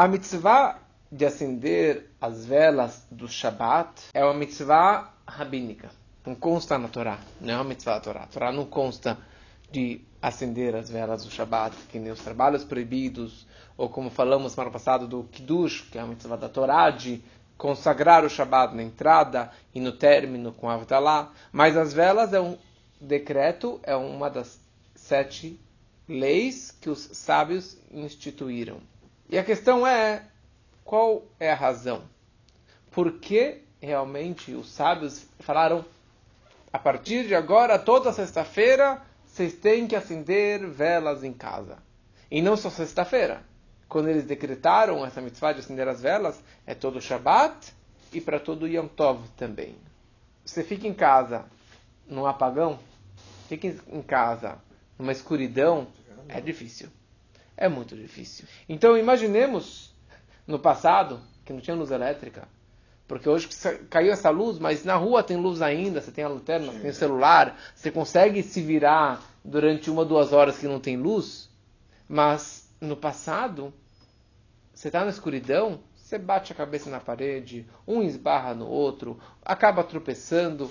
A mitzvah de acender as velas do Shabat é uma mitzvah rabínica. Não consta na Torá. Não é uma mitzvah da Torá. A Torá não consta de acender as velas do Shabat, que nem os trabalhos proibidos, ou como falamos semana passada do Kiddush, que é a mitzvah da Torá, de consagrar o Shabat na entrada e no término com Avdalá. Mas as velas é um decreto, é uma das sete leis que os sábios instituíram. E a questão é, qual é a razão? Por que realmente os sábios falaram, a partir de agora, toda sexta-feira, vocês têm que acender velas em casa. E não só sexta-feira. Quando eles decretaram essa mitzvah de acender as velas, é todo Shabat e para todo Yom Tov também. Você fica em casa num apagão, fica em casa numa escuridão, é difícil. É muito difícil. Então imaginemos no passado que não tinha luz elétrica. Porque hoje caiu essa luz, mas na rua tem luz ainda, você tem a lanterna, você tem o celular, você consegue se virar durante uma, duas horas que não tem luz. Mas no passado, você está na escuridão, você bate a cabeça na parede, um esbarra no outro, acaba tropeçando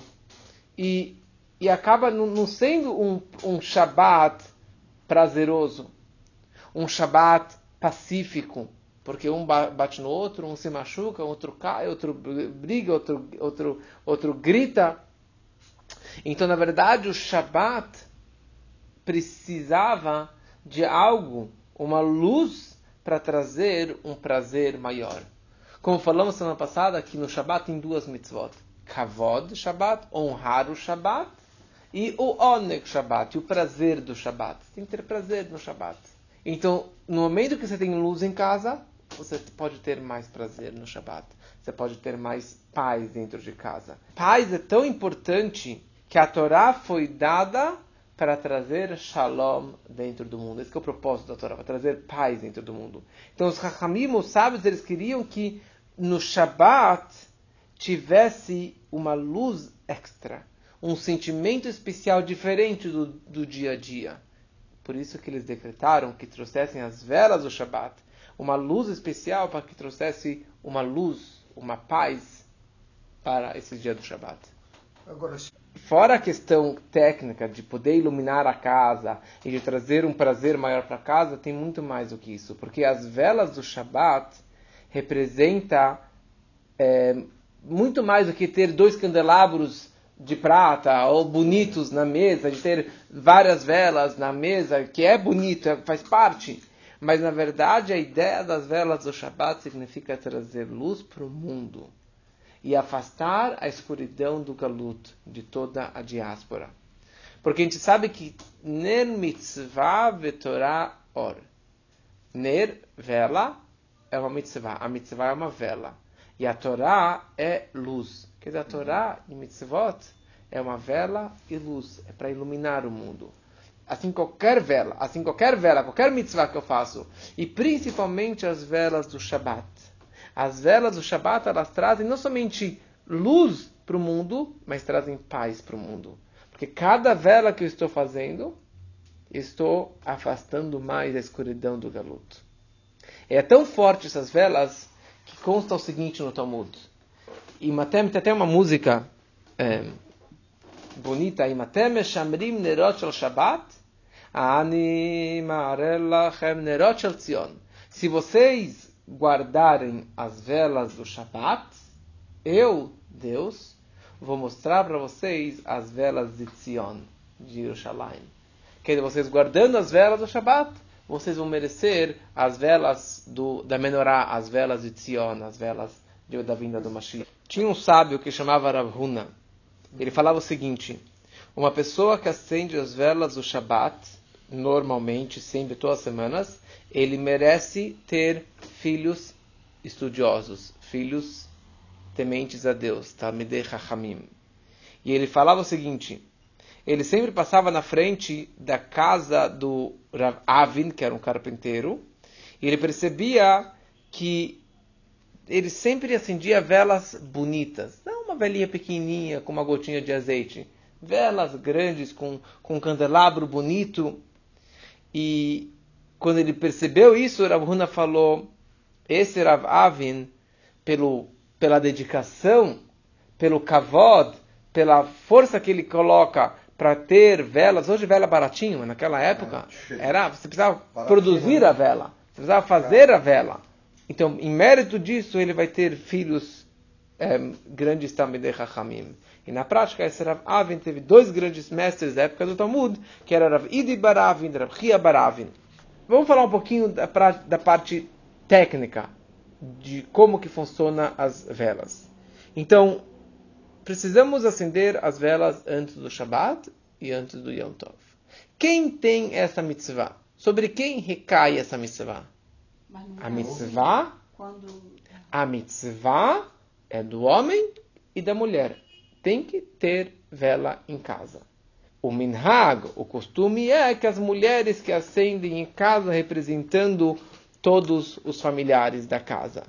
e, e acaba não sendo um, um Shabat prazeroso, um Shabat pacífico porque um bate no outro, um se machuca, outro cai, outro briga, outro, outro, outro grita. Então, na verdade, o Shabat precisava de algo, uma luz, para trazer um prazer maior. Como falamos semana passada, que no Shabat tem duas mitzvot. Kavod Shabat, honrar o Shabat, e o Oneg Shabat, o prazer do Shabat. Tem que ter prazer no Shabat. Então, no momento que você tem luz em casa, você pode ter mais prazer no Shabat. Você pode ter mais paz dentro de casa. Paz é tão importante que a Torá foi dada para trazer shalom dentro do mundo. Esse é o propósito da Torá, para trazer paz dentro do mundo. Então os Hachamim, os sábios, eles queriam que no Shabat tivesse uma luz extra, um sentimento especial diferente do, do dia a dia. Por isso que eles decretaram que trouxessem as velas do Shabat uma luz especial para que trouxesse uma luz, uma paz para esse dia do Shabat. Agora, Fora a questão técnica de poder iluminar a casa e de trazer um prazer maior para a casa, tem muito mais do que isso, porque as velas do Shabat representa é, muito mais do que ter dois candelabros de prata ou bonitos na mesa, de ter várias velas na mesa, que é bonito, faz parte. Mas na verdade a ideia das velas do Shabat significa trazer luz para o mundo e afastar a escuridão do galut, de toda a diáspora. Porque a gente sabe que Ner mitzvah vetorá or. Ner, vela, é uma mitzvah. A mitzvah é uma vela. E a Torá é luz. Quer dizer, a Torá e mitzvot é uma vela e luz. É para iluminar o mundo assim qualquer vela, assim qualquer vela, qualquer mitzvah que eu faço, e principalmente as velas do Shabat. As velas do Shabat, elas trazem não somente luz para o mundo, mas trazem paz para o mundo. Porque cada vela que eu estou fazendo, estou afastando mais a escuridão do galuto. É tão forte essas velas que consta o seguinte no Talmud. E Matem tem até uma música é, bonita. Imatem shamrim nerot Shabbat Ani nerot shel Tzion. Se vocês guardarem as velas do Shabat, eu, Deus, vou mostrar para vocês as velas de Tzion, de Jerusalém. Quer dizer, vocês guardando as velas do Shabat, vocês vão merecer as velas do, da Menorá, as velas de Tzion, as velas de, da vinda do Mashiach. Tinha um sábio que chamava Rav Huna. Ele falava o seguinte: uma pessoa que acende as velas do Shabat, normalmente, sempre, todas as semanas, ele merece ter filhos estudiosos, filhos tementes a Deus, Talmidei Chachamim. E ele falava o seguinte, ele sempre passava na frente da casa do Rav Avin, que era um carpinteiro, e ele percebia que ele sempre acendia velas bonitas, não uma velinha pequenininha com uma gotinha de azeite, velas grandes com, com um candelabro bonito, e quando ele percebeu isso, Rav Huna falou: esse Rav Avin, pelo, pela dedicação, pelo kavod, pela força que ele coloca para ter velas, hoje vela é baratinho, mas naquela época era, você precisava produzir a vela, você precisava fazer a vela. Então, em mérito disso, ele vai ter filhos é, grandes também de Chachamim. E na prática, esse Rav Avin teve dois grandes mestres da época do Talmud, que era Rav Idi Baravin e Rav Chia Baravin. Vamos falar um pouquinho da, da parte técnica de como que funciona as velas. Então, precisamos acender as velas antes do Shabat e antes do Yom Tov. Quem tem essa mitzvah? Sobre quem recai essa mitzvah? A mitzvah, a mitzvah é do homem e da mulher. Tem que ter vela em casa. O minhag, o costume é que as mulheres que acendem em casa representando todos os familiares da casa.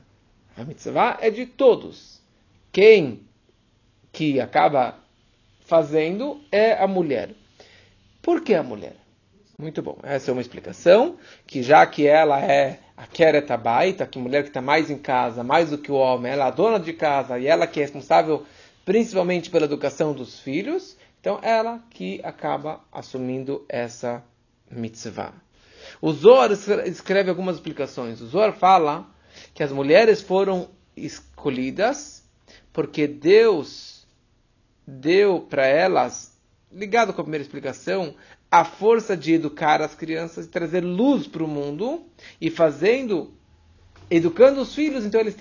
A mitzvah é de todos. Quem que acaba fazendo é a mulher. Por que a mulher? Muito bom. Essa é uma explicação, que já que ela é a Kereta Baita, que mulher que está mais em casa, mais do que o homem, ela é a dona de casa e ela que é responsável principalmente pela educação dos filhos, então ela que acaba assumindo essa mitzvah. O Zohar escreve algumas explicações. O Zohar fala que as mulheres foram escolhidas porque Deus deu para elas, ligado com a primeira explicação, a força de educar as crianças, e trazer luz para o mundo e fazendo, educando os filhos. Então, eles,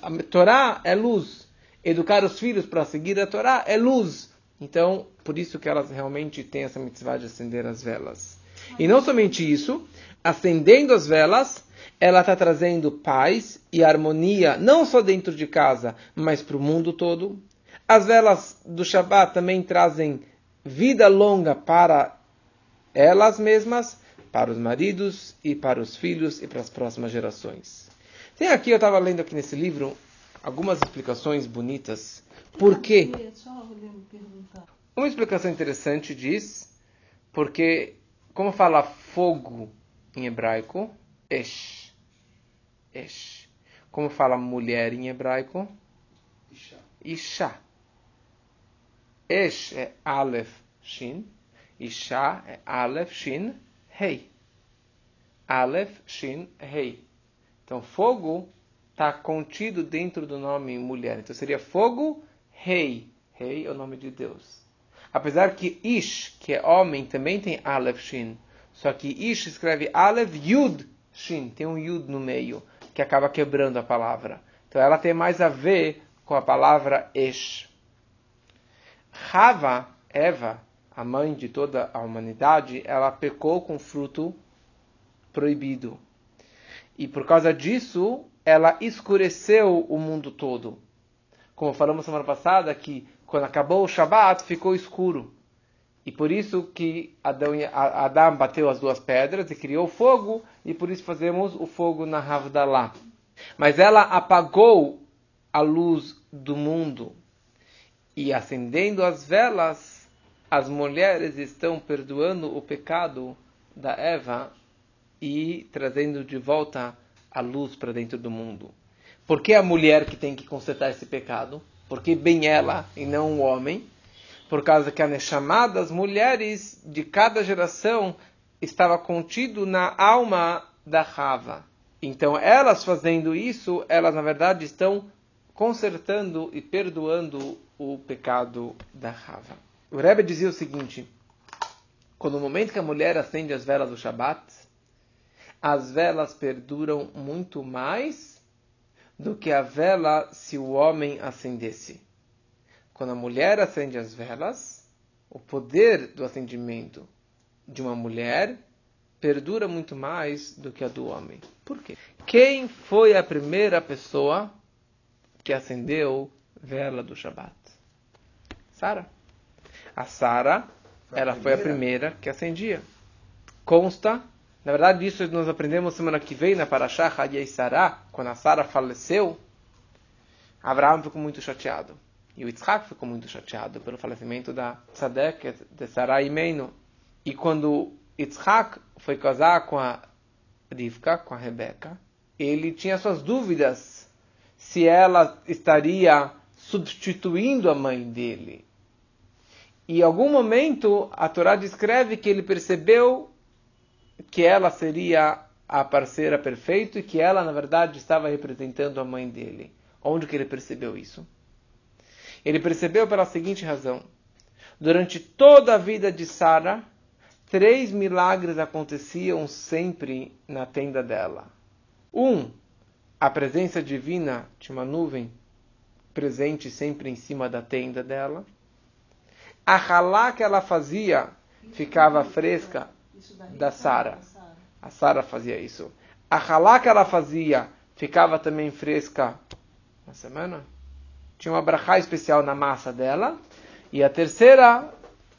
a Torá é luz. Educar os filhos para seguir a Torá é luz. Então, por isso que elas realmente têm essa mitzvah de acender as velas. E não somente isso, acendendo as velas, ela está trazendo paz e harmonia, não só dentro de casa, mas para o mundo todo. As velas do Shabat também trazem vida longa para elas mesmas, para os maridos e para os filhos e para as próximas gerações. Tem aqui, eu estava lendo aqui nesse livro, algumas explicações bonitas. Por quê? Uma explicação interessante diz, porque, como fala fogo em hebraico, esh. Esh. Como fala mulher em hebraico? Isha. Isha. Esh é Aleph Shin. Isha é Aleph Shin Hei. Aleph Shin Hei. Então, fogo está contido dentro do nome mulher. Então, seria fogo Rei. Rei é o nome de Deus. Apesar que Ish, que é homem, também tem Aleph Shin. Só que Ish escreve Aleph Yud Shin. Tem um Yud no meio, que acaba quebrando a palavra. Então ela tem mais a ver com a palavra Ish. Rava, Eva, a mãe de toda a humanidade, ela pecou com fruto proibido. E por causa disso, ela escureceu o mundo todo. Como falamos semana passada, que quando acabou o Shabat, ficou escuro. E por isso que Adão, Adão bateu as duas pedras e criou fogo, e por isso fazemos o fogo na Havdalah. Mas ela apagou a luz do mundo. E acendendo as velas, as mulheres estão perdoando o pecado da Eva e trazendo de volta a luz para dentro do mundo. Por que a mulher que tem que consertar esse pecado? Por que bem ela e não o homem? por causa que a Neshama das mulheres de cada geração estava contido na alma da Rava. Então, elas fazendo isso, elas na verdade estão consertando e perdoando o pecado da Rava. O Rebbe dizia o seguinte: quando no momento que a mulher acende as velas do Shabat, as velas perduram muito mais do que a vela se o homem acendesse quando a mulher acende as velas, o poder do acendimento de uma mulher perdura muito mais do que a do homem. Por quê? Quem foi a primeira pessoa que acendeu vela do Shabat? Sara. A Sara, ela foi a primeira que acendia. Consta, na verdade, isso nós aprendemos semana que vem na Parashah Hadiyai Sarah, quando a Sara faleceu, Abraão ficou muito chateado. E o Yitzhak ficou muito chateado pelo falecimento da Tzadek, de Sarai Meino. E quando Yitzhak foi casar com a Rivka, com a Rebeca, ele tinha suas dúvidas se ela estaria substituindo a mãe dele. E em algum momento a Torá descreve que ele percebeu que ela seria a parceira perfeita e que ela, na verdade, estava representando a mãe dele. Onde que ele percebeu isso? Ele percebeu pela seguinte razão. Durante toda a vida de Sara, três milagres aconteciam sempre na tenda dela. Um, a presença divina de uma nuvem presente sempre em cima da tenda dela. A ralá que ela fazia ficava fresca da Sara. A Sara fazia isso. A ralá que ela fazia ficava também fresca na semana. Tinha uma brachá especial na massa dela. E a terceira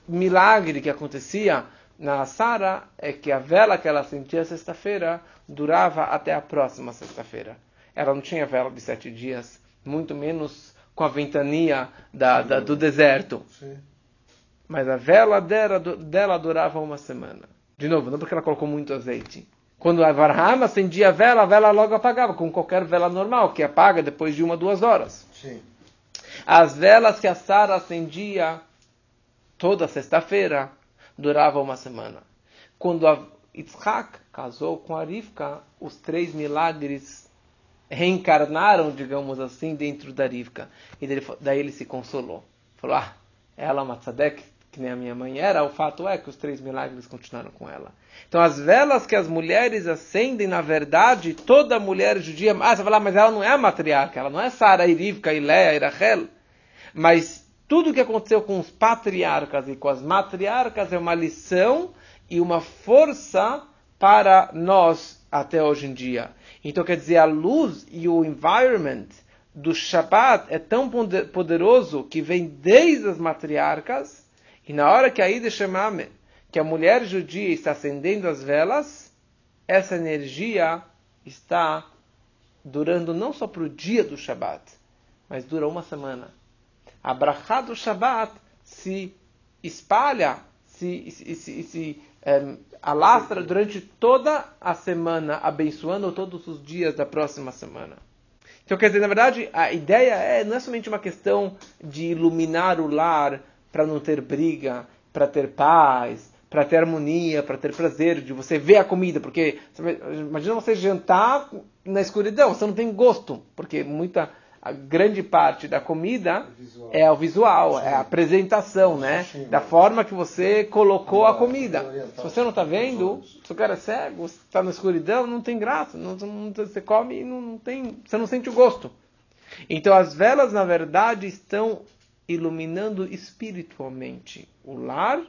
milagre que acontecia na Sara é que a vela que ela sentia sexta-feira durava até a próxima sexta-feira. Ela não tinha vela de sete dias, muito menos com a ventania da, da, do deserto. Sim. Mas a vela dela, dela durava uma semana. De novo, não porque ela colocou muito azeite. Quando a Varham acendia a vela, a vela logo apagava, como qualquer vela normal, que apaga depois de uma, duas horas. Sim. As velas que a Sara acendia toda sexta-feira durava uma semana. Quando a Yitzhak casou com a Rivka, os três milagres reencarnaram, digamos assim, dentro da Rivka. E daí ele se consolou. Falou, ah, ela é uma tzadek, que nem a minha mãe era, o fato é que os três milagres continuaram com ela. Então as velas que as mulheres acendem, na verdade, toda mulher judia, ah, você vai falar, mas ela não é a matriarca, ela não é Sara, Irivka, Iléa, Irachel. Mas tudo o que aconteceu com os patriarcas e com as matriarcas é uma lição e uma força para nós até hoje em dia. Então, quer dizer, a luz e o environment do Shabbat é tão poderoso que vem desde as matriarcas, e na hora que a Ida Shemame, que a mulher judia está acendendo as velas, essa energia está durando não só para o dia do Shabbat, mas dura uma semana a brachá do Shabat se espalha, se, se, se, se é, alastra durante toda a semana, abençoando todos os dias da próxima semana. Então, quer dizer, na verdade, a ideia é, não é somente uma questão de iluminar o lar para não ter briga, para ter paz, para ter harmonia, para ter prazer, de você ver a comida, porque imagina você jantar na escuridão, você não tem gosto, porque muita a grande parte da comida visual. é o visual, Sim. é a apresentação, né? Da forma que você colocou a comida. Se você não está vendo, se o cara é cego, está na escuridão, não tem graça. Não, não, você come e não tem, você não sente o gosto. Então as velas, na verdade, estão iluminando espiritualmente o lar,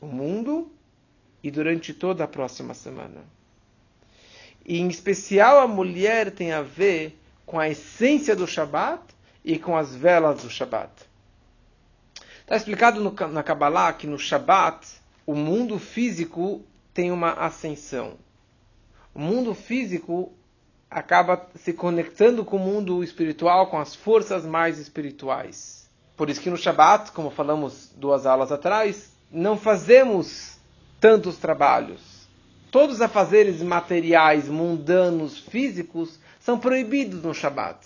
o mundo e durante toda a próxima semana. E em especial a mulher tem a ver com a essência do Shabat e com as velas do Shabat. Está explicado no, na Kabbalah que no Shabat o mundo físico tem uma ascensão. O mundo físico acaba se conectando com o mundo espiritual, com as forças mais espirituais. Por isso que no Shabat, como falamos duas aulas atrás, não fazemos tantos trabalhos. Todos os afazeres materiais, mundanos, físicos, são proibidos no Shabat.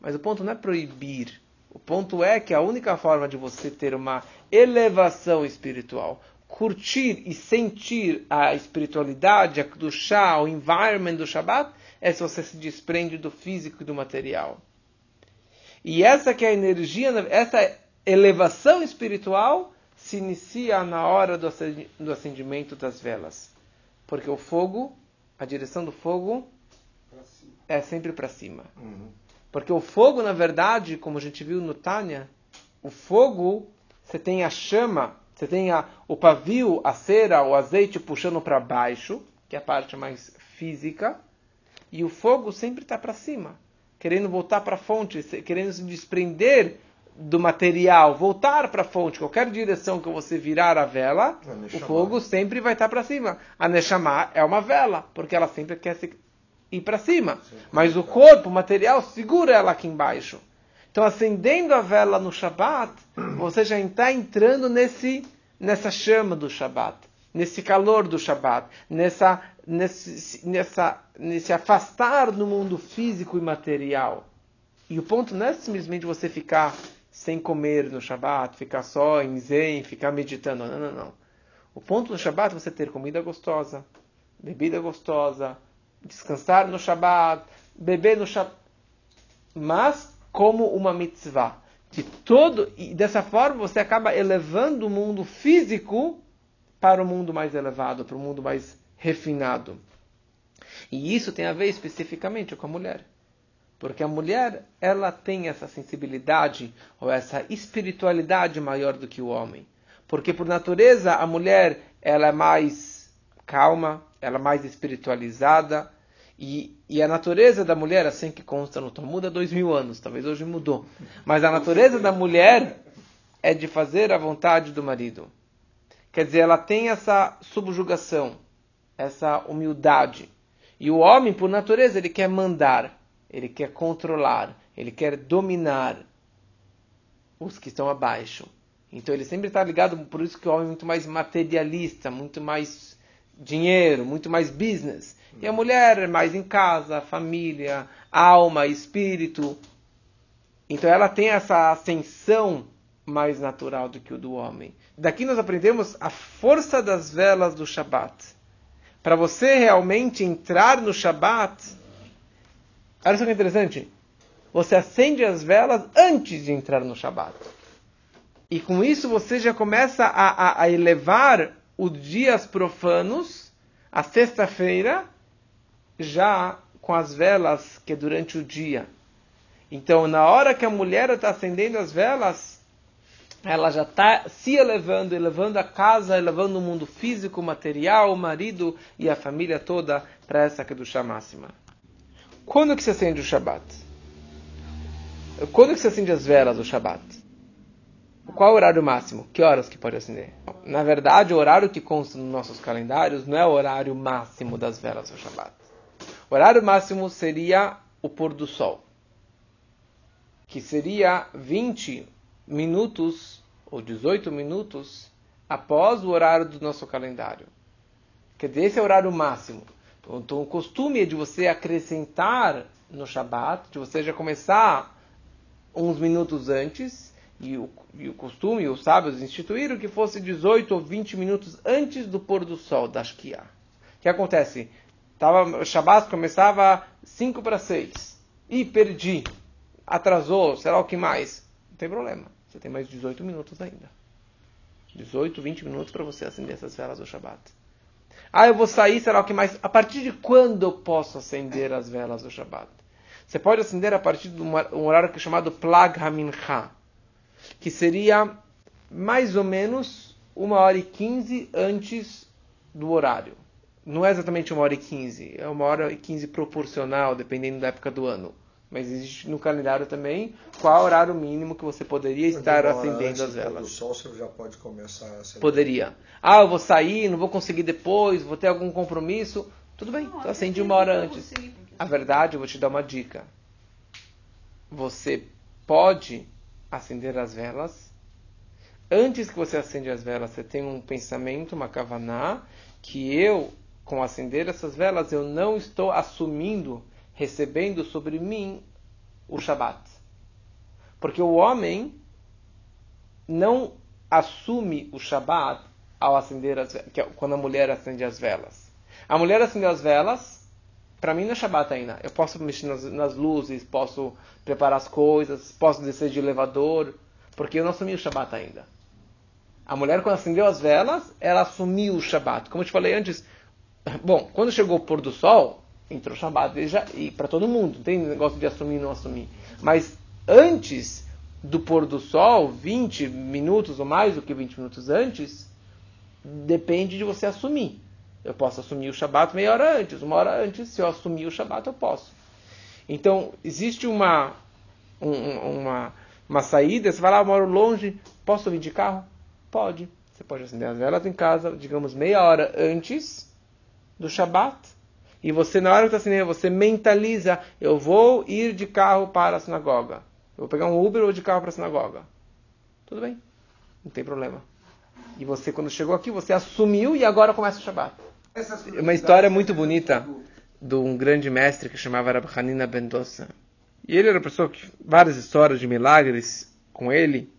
Mas o ponto não é proibir. O ponto é que a única forma de você ter uma elevação espiritual, curtir e sentir a espiritualidade, do chá, o environment do Shabat, é se você se desprende do físico e do material. E essa que é a energia, essa elevação espiritual se inicia na hora do acendimento das velas. Porque o fogo, a direção do fogo é sempre para cima. Uhum. Porque o fogo, na verdade, como a gente viu no Tânia, o fogo, você tem a chama, você tem a, o pavio, a cera, o azeite puxando para baixo, que é a parte mais física, e o fogo sempre está para cima, querendo voltar para a fonte, querendo se desprender do material, voltar para a fonte, qualquer direção que você virar a vela, o fogo sempre vai estar tá para cima. A Neshama é uma vela, porque ela sempre quer se ir para cima. Mas o corpo, o material, segura ela aqui embaixo. Então, acendendo a vela no Shabat, você já está entrando nesse, nessa chama do Shabat, nesse calor do Shabat, nessa, nesse, nessa, nesse afastar do mundo físico e material. E o ponto não é simplesmente você ficar sem comer no Shabat, ficar só em zen, ficar meditando. Não, não, não. O ponto do Shabat é você ter comida gostosa, bebida gostosa, descansar no Shabat, beber no Shabat, mas como uma mitzvah. De todo, e dessa forma você acaba elevando o mundo físico para o mundo mais elevado, para o mundo mais refinado. E isso tem a ver especificamente com a mulher. Porque a mulher, ela tem essa sensibilidade ou essa espiritualidade maior do que o homem. Porque por natureza a mulher, ela é mais calma, ela é mais espiritualizada, e, e, a natureza da mulher, assim que consta no Talmud há dois mil anos, talvez hoje mudou. Mas a natureza da mulher é de fazer a vontade do marido. Quer dizer, ela tem essa subjugação, essa humildade. E o homem, por natureza, ele quer mandar, ele quer controlar, ele quer dominar os que estão abaixo. Então ele sempre está ligado, por isso que o homem é muito mais materialista, muito mais dinheiro, muito mais business. E a mulher é mais em casa, família, alma, espírito. Então ela tem essa ascensão mais natural do que o do homem. Daqui nós aprendemos a força das velas do Shabat. Para você realmente entrar no Shabat, olha só que interessante. Você acende as velas antes de entrar no Shabat. E com isso você já começa a, a, a elevar os dias profanos, a sexta-feira, já com as velas que é durante o dia. Então, na hora que a mulher está acendendo as velas, ela já está se elevando, elevando a casa, elevando o mundo físico, material, o marido e a família toda para essa Kedushá máxima. Quando que se acende o Shabat? Quando que se acende as velas do Shabat? Qual é o horário máximo? Que horas que pode acender? Na verdade, o horário que consta nos nossos calendários não é o horário máximo das velas do Shabat. O horário máximo seria o pôr do sol, que seria 20 minutos ou 18 minutos após o horário do nosso calendário. Quer dizer, esse é o horário máximo. Então, o costume é de você acrescentar no Shabat, de você já começar uns minutos antes, e o, e o costume, os sábios instituíram que fosse 18 ou 20 minutos antes do pôr do sol, da Shkia. O que acontece? Tava, o Shabat começava 5 para 6. E perdi. Atrasou, será o que mais? Não tem problema. Você tem mais 18 minutos ainda. 18, 20 minutos para você acender essas velas do Shabat. Ah, eu vou sair, será o que mais? A partir de quando eu posso acender as velas do Shabat? Você pode acender a partir de um horário que é chamado Plag Hamincha, que seria mais ou menos uma hora e quinze antes do horário não é exatamente uma hora e quinze, é uma hora e quinze proporcional, dependendo da época do ano. Mas existe no calendário também qual o horário mínimo que você poderia estar acendendo as velas. Do sol você já pode começar a acender. Poderia. Ah, eu vou sair, não vou conseguir depois, vou ter algum compromisso. Tudo bem, não, então acende uma hora antes. A verdade, eu vou te dar uma dica. Você pode acender as velas. Antes que você acende as velas, você tem um pensamento, uma kavaná, que eu com acender essas velas, eu não estou assumindo, recebendo sobre mim o Shabat. Porque o homem não assume o Shabat ao acender as velas, é quando a mulher acende as velas. A mulher acendeu as velas, para mim não é Shabat ainda. Eu posso mexer nas, nas, luzes, posso preparar as coisas, posso descer de elevador, porque eu não assumi o Shabat ainda. A mulher, quando acendeu as velas, ela assumiu o Shabat. Como eu te falei antes, Bom, quando chegou o pôr do sol, entrou o Shabbat e, já, e para todo mundo, não tem negócio de assumir e não assumir. Mas antes do pôr do sol, 20 minutos ou mais do que 20 minutos antes, depende de você assumir. Eu posso assumir o Shabat meia hora antes, uma hora antes, se eu assumir o Shabat, eu posso. Então, existe uma, um, uma, uma saída, você vai lá, eu moro longe, posso vir de carro? Pode. Você pode acender as velas em casa, digamos, meia hora antes do Shabat. E você, na hora que está acendendo, você mentaliza: eu vou ir de carro para a sinagoga. Eu vou pegar um Uber ou de carro para a sinagoga. Tudo bem, não tem problema. E você, quando chegou aqui, você assumiu e agora começa o Shabat. É uma história muito bonita de um grande mestre que chamava Rabbi Hanina Bendossa. E ele era uma pessoa que várias histórias de milagres com ele,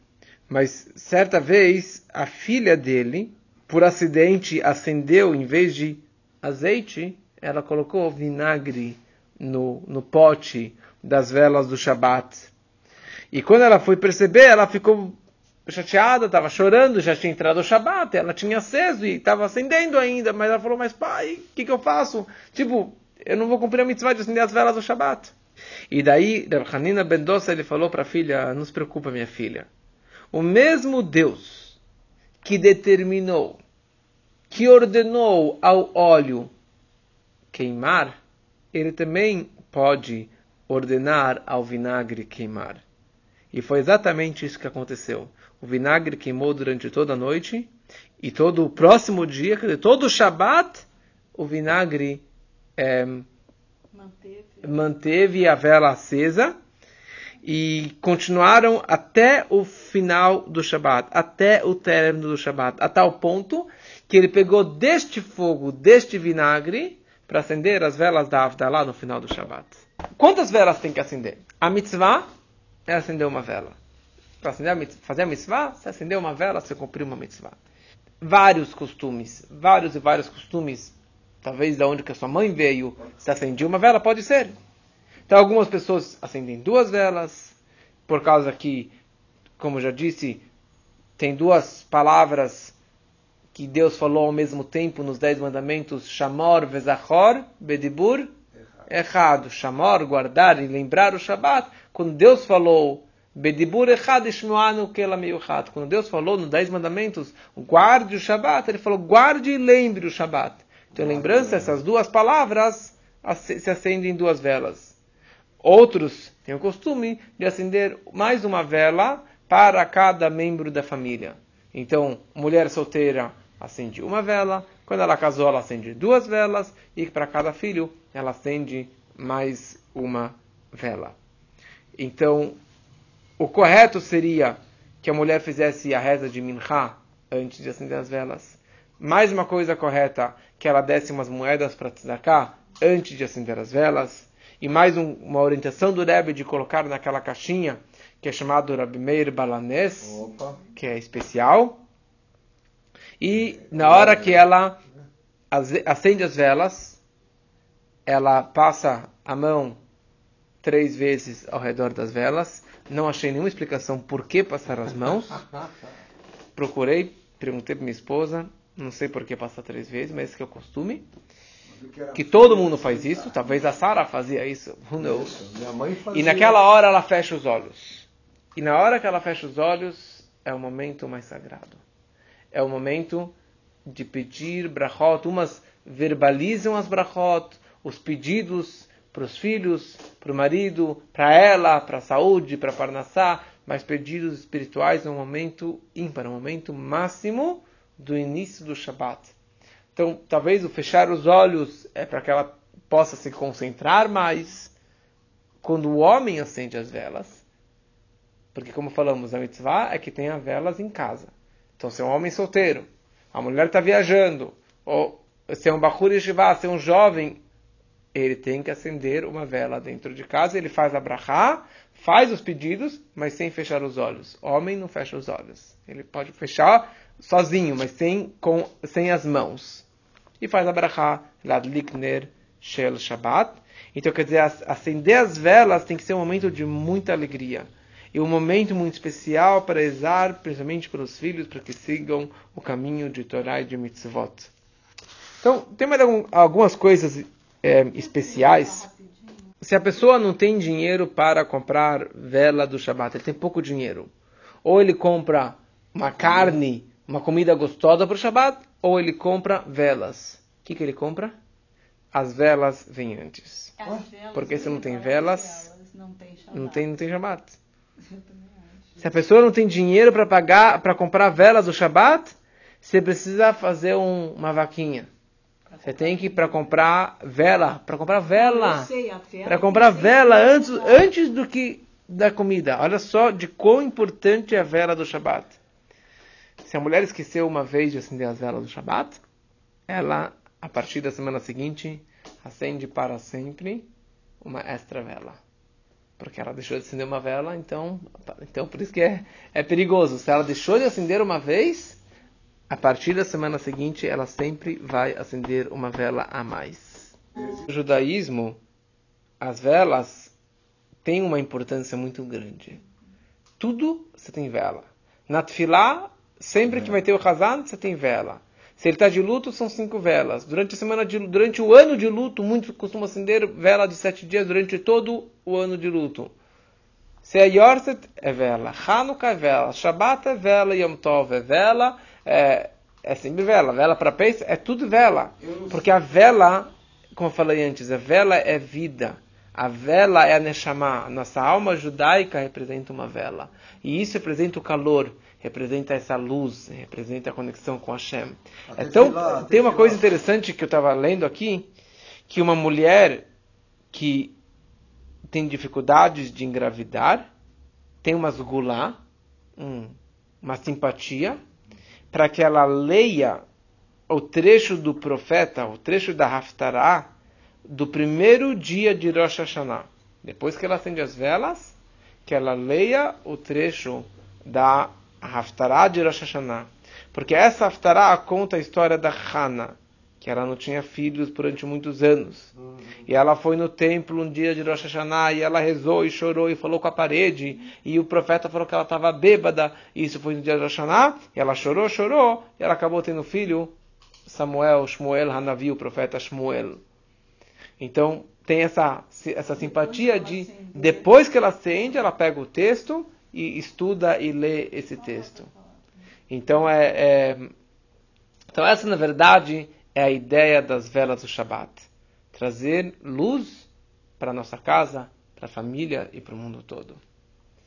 mas certa vez a filha dele, por acidente, acendeu em vez de azeite, ela colocou vinagre no, no pote das velas do Shabat. E quando ela foi perceber, ela ficou chateada, estava chorando, já tinha entrado o Shabat, ela tinha aceso e estava acendendo ainda, mas ela falou, mas pai, o que, que eu faço? Tipo, eu não vou cumprir a mitzvah de acender as velas do Shabat. E daí, Hanina Bendossa, ele falou para a filha, não se preocupa minha filha, o mesmo Deus que determinou, que ordenou ao óleo queimar, ele também pode ordenar ao vinagre queimar. E foi exatamente isso que aconteceu. O vinagre queimou durante toda a noite e todo o próximo dia, quer dizer, todo o Shabat, o vinagre é, manteve. manteve a vela acesa e continuaram até o final do Shabat, até o término do Shabat, a tal ponto que ele pegou deste fogo, deste vinagre, para acender as velas da Avdalá no final do Shabat. Quantas velas tem que acender? A mitzvah é acender uma vela. Para fazer a mitzvah, se acender uma vela, você cumpriu uma mitzvah. Vários costumes, vários e vários costumes, talvez da onde que a sua mãe veio, se acendia uma vela, pode ser. Então algumas pessoas acendem duas velas, por causa que, como já disse, tem duas palavras que Deus falou ao mesmo tempo nos Dez Mandamentos, Shamor, Vezachor, Bedibur, errado. Shamor, guardar e lembrar o Shabat. Quando Deus falou, Bedibur, Echad, Ishmuanu, Kelamiyuchat. Quando Deus falou nos Dez Mandamentos, guarde o Shabat, ele falou, guarde e lembre o Shabat. Então, lembrança, essas duas palavras se acendem duas velas. Outros têm o costume de acender mais uma vela para cada membro da família. Então, mulher solteira acende uma vela, quando ela casou, ela acende duas velas, e para cada filho, ela acende mais uma vela. Então, o correto seria que a mulher fizesse a reza de Minha antes de acender as velas. Mais uma coisa correta, que ela desse umas moedas para tzedakah antes de acender as velas. E mais um, uma orientação do Rebbe de colocar naquela caixinha que é chamado Rabbi Meir Balanés, que é especial. E na hora que ela acende as velas, ela passa a mão três vezes ao redor das velas. Não achei nenhuma explicação por que passar as mãos. Procurei, perguntei para minha esposa, não sei por que passar três vezes, mas esse é o costume. Que todo mundo faz isso, talvez a Sara fazia isso, who knows. E naquela hora ela fecha os olhos. E na hora que ela fecha os olhos, é o momento mais sagrado é o momento de pedir brachot. Umas verbalizam as brachot, os pedidos para os filhos, para o marido, para ela, para a saúde, para Parnassá, mas pedidos espirituais no momento ímpar, no momento máximo do início do Shabat. Então, talvez o fechar os olhos é para que ela possa se concentrar mais quando o homem acende as velas. Porque, como falamos, a mitzvah é que tenha velas em casa. Então, se é um homem solteiro, a mulher está viajando, ou se é um Bahur Yeshiva, se é um jovem, ele tem que acender uma vela dentro de casa, ele faz a brachá, faz os pedidos, mas sem fechar os olhos. Homem não fecha os olhos. Ele pode fechar sozinho, mas sem, com, sem as mãos. E faz a brachá, Ladlikner Shel Shabbat. Então, quer dizer, acender as velas tem que ser um momento de muita alegria e um momento muito especial para rezar, principalmente para os filhos, para que sigam o caminho de Torá e de Mitzvot. Então, tem mais algumas coisas é, especiais. Se a pessoa não tem dinheiro para comprar vela do Shabat, ele tem pouco dinheiro. Ou ele compra uma carne, uma comida gostosa para o Shabat, ou ele compra velas. O que, que ele compra? As velas vêm antes. Porque se não tem velas, não tem, não tem, não tem Shabat. Se a pessoa não tem dinheiro para pagar, para comprar velas do Shabat, você precisa fazer um, uma vaquinha. Você tem que ir para comprar vela, para comprar vela, para comprar vela antes, antes do que da comida. Olha só de quão importante é a vela do Shabat. Se a mulher esqueceu uma vez de acender as velas do Shabat, ela, a partir da semana seguinte, acende para sempre uma extra vela. Porque ela deixou de acender uma vela, então, então por isso que é, é perigoso. Se ela deixou de acender uma vez, a partir da semana seguinte, ela sempre vai acender uma vela a mais. No judaísmo, as velas têm uma importância muito grande. Tudo você tem vela. Na tefilá, sempre que vai ter o Hazan, você tem vela. Se ele está de luto, são cinco velas. Durante a semana de, durante o ano de luto, muitos costumam acender vela de sete dias durante todo o ano de luto. Se é Yorset, é vela. Hanukkah é vela. Shabbat é vela. Yom Tov é vela. É, é sempre vela. Vela para peixe é tudo vela. Porque a vela, como eu falei antes, a vela é vida. A vela é a Neshama. Nossa alma judaica representa uma vela. E isso representa o calor representa essa luz, representa a conexão com Hashem. Então, tem uma coisa interessante que eu estava lendo aqui, que uma mulher que tem dificuldades de engravidar, tem uma zgulá, um, uma simpatia, para que ela leia o trecho do profeta, o trecho da Haftarah, do primeiro dia de Rosh Hashanah. Depois que ela acende as velas, que ela leia o trecho da a Haftarah de Rosh Hashanah. Porque essa Haftarah conta a história da Hana, que ela não tinha filhos durante muitos anos. Uhum. E ela foi no templo um dia de Rosh Hashanah e ela rezou e chorou e falou com a parede. E o profeta falou que ela estava bêbada. E isso foi no dia de Rosh Hashanah. E ela chorou, chorou. E ela acabou tendo filho, Samuel, Shmuel, Hanavi, o profeta Shmuel. Então, tem essa, essa simpatia de, depois que ela acende, ela pega o texto e estuda e lê esse texto. Então, é, é, então essa, na verdade, é a ideia das velas do Shabat. Trazer luz para a nossa casa, para a família e para o mundo todo.